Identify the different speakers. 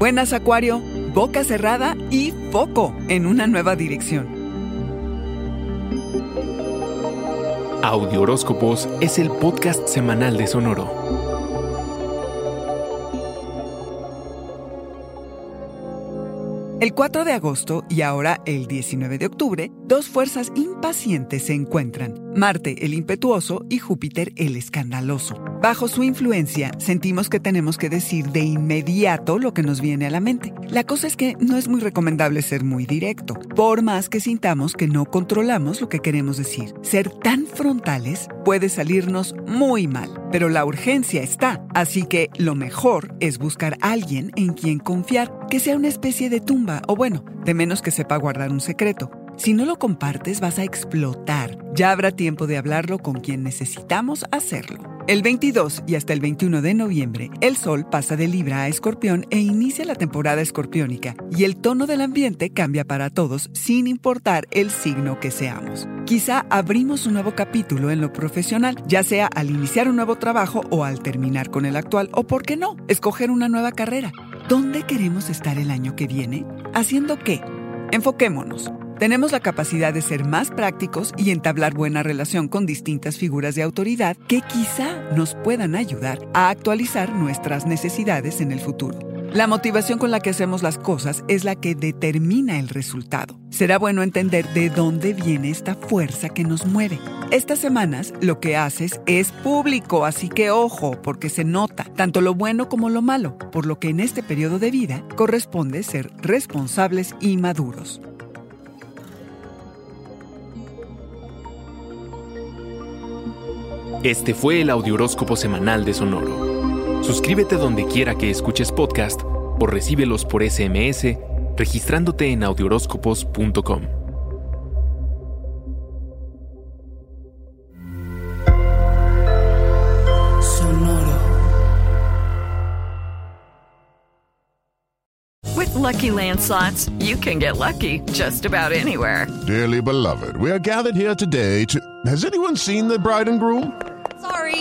Speaker 1: Buenas Acuario, boca cerrada y foco en una nueva dirección.
Speaker 2: Audio Horóscopos es el podcast semanal de Sonoro.
Speaker 1: El 4 de agosto y ahora el 19 de octubre, dos fuerzas impacientes se encuentran, Marte el impetuoso y Júpiter el escandaloso. Bajo su influencia, sentimos que tenemos que decir de inmediato lo que nos viene a la mente. La cosa es que no es muy recomendable ser muy directo, por más que sintamos que no controlamos lo que queremos decir. Ser tan frontales puede salirnos muy mal, pero la urgencia está, así que lo mejor es buscar a alguien en quien confiar, que sea una especie de tumba o bueno, de menos que sepa guardar un secreto. Si no lo compartes vas a explotar. Ya habrá tiempo de hablarlo con quien necesitamos hacerlo. El 22 y hasta el 21 de noviembre, el Sol pasa de Libra a Escorpión e inicia la temporada escorpiónica, y el tono del ambiente cambia para todos sin importar el signo que seamos. Quizá abrimos un nuevo capítulo en lo profesional, ya sea al iniciar un nuevo trabajo o al terminar con el actual, o por qué no, escoger una nueva carrera. ¿Dónde queremos estar el año que viene? ¿Haciendo qué? Enfoquémonos. Tenemos la capacidad de ser más prácticos y entablar buena relación con distintas figuras de autoridad que quizá nos puedan ayudar a actualizar nuestras necesidades en el futuro. La motivación con la que hacemos las cosas es la que determina el resultado. Será bueno entender de dónde viene esta fuerza que nos mueve. Estas semanas lo que haces es público, así que ojo, porque se nota tanto lo bueno como lo malo, por lo que en este periodo de vida corresponde ser responsables y maduros.
Speaker 2: Este fue el Audioróscopo Semanal de Sonoro. Suscríbete donde quiera que escuches podcast o recíbelos por SMS registrándote en audioróscopos.com.
Speaker 3: Sonoro.
Speaker 4: With Lucky Land slots, you can get lucky just about anywhere.
Speaker 5: Dearly beloved, we are gathered here today to. Has anyone seen the bride and groom?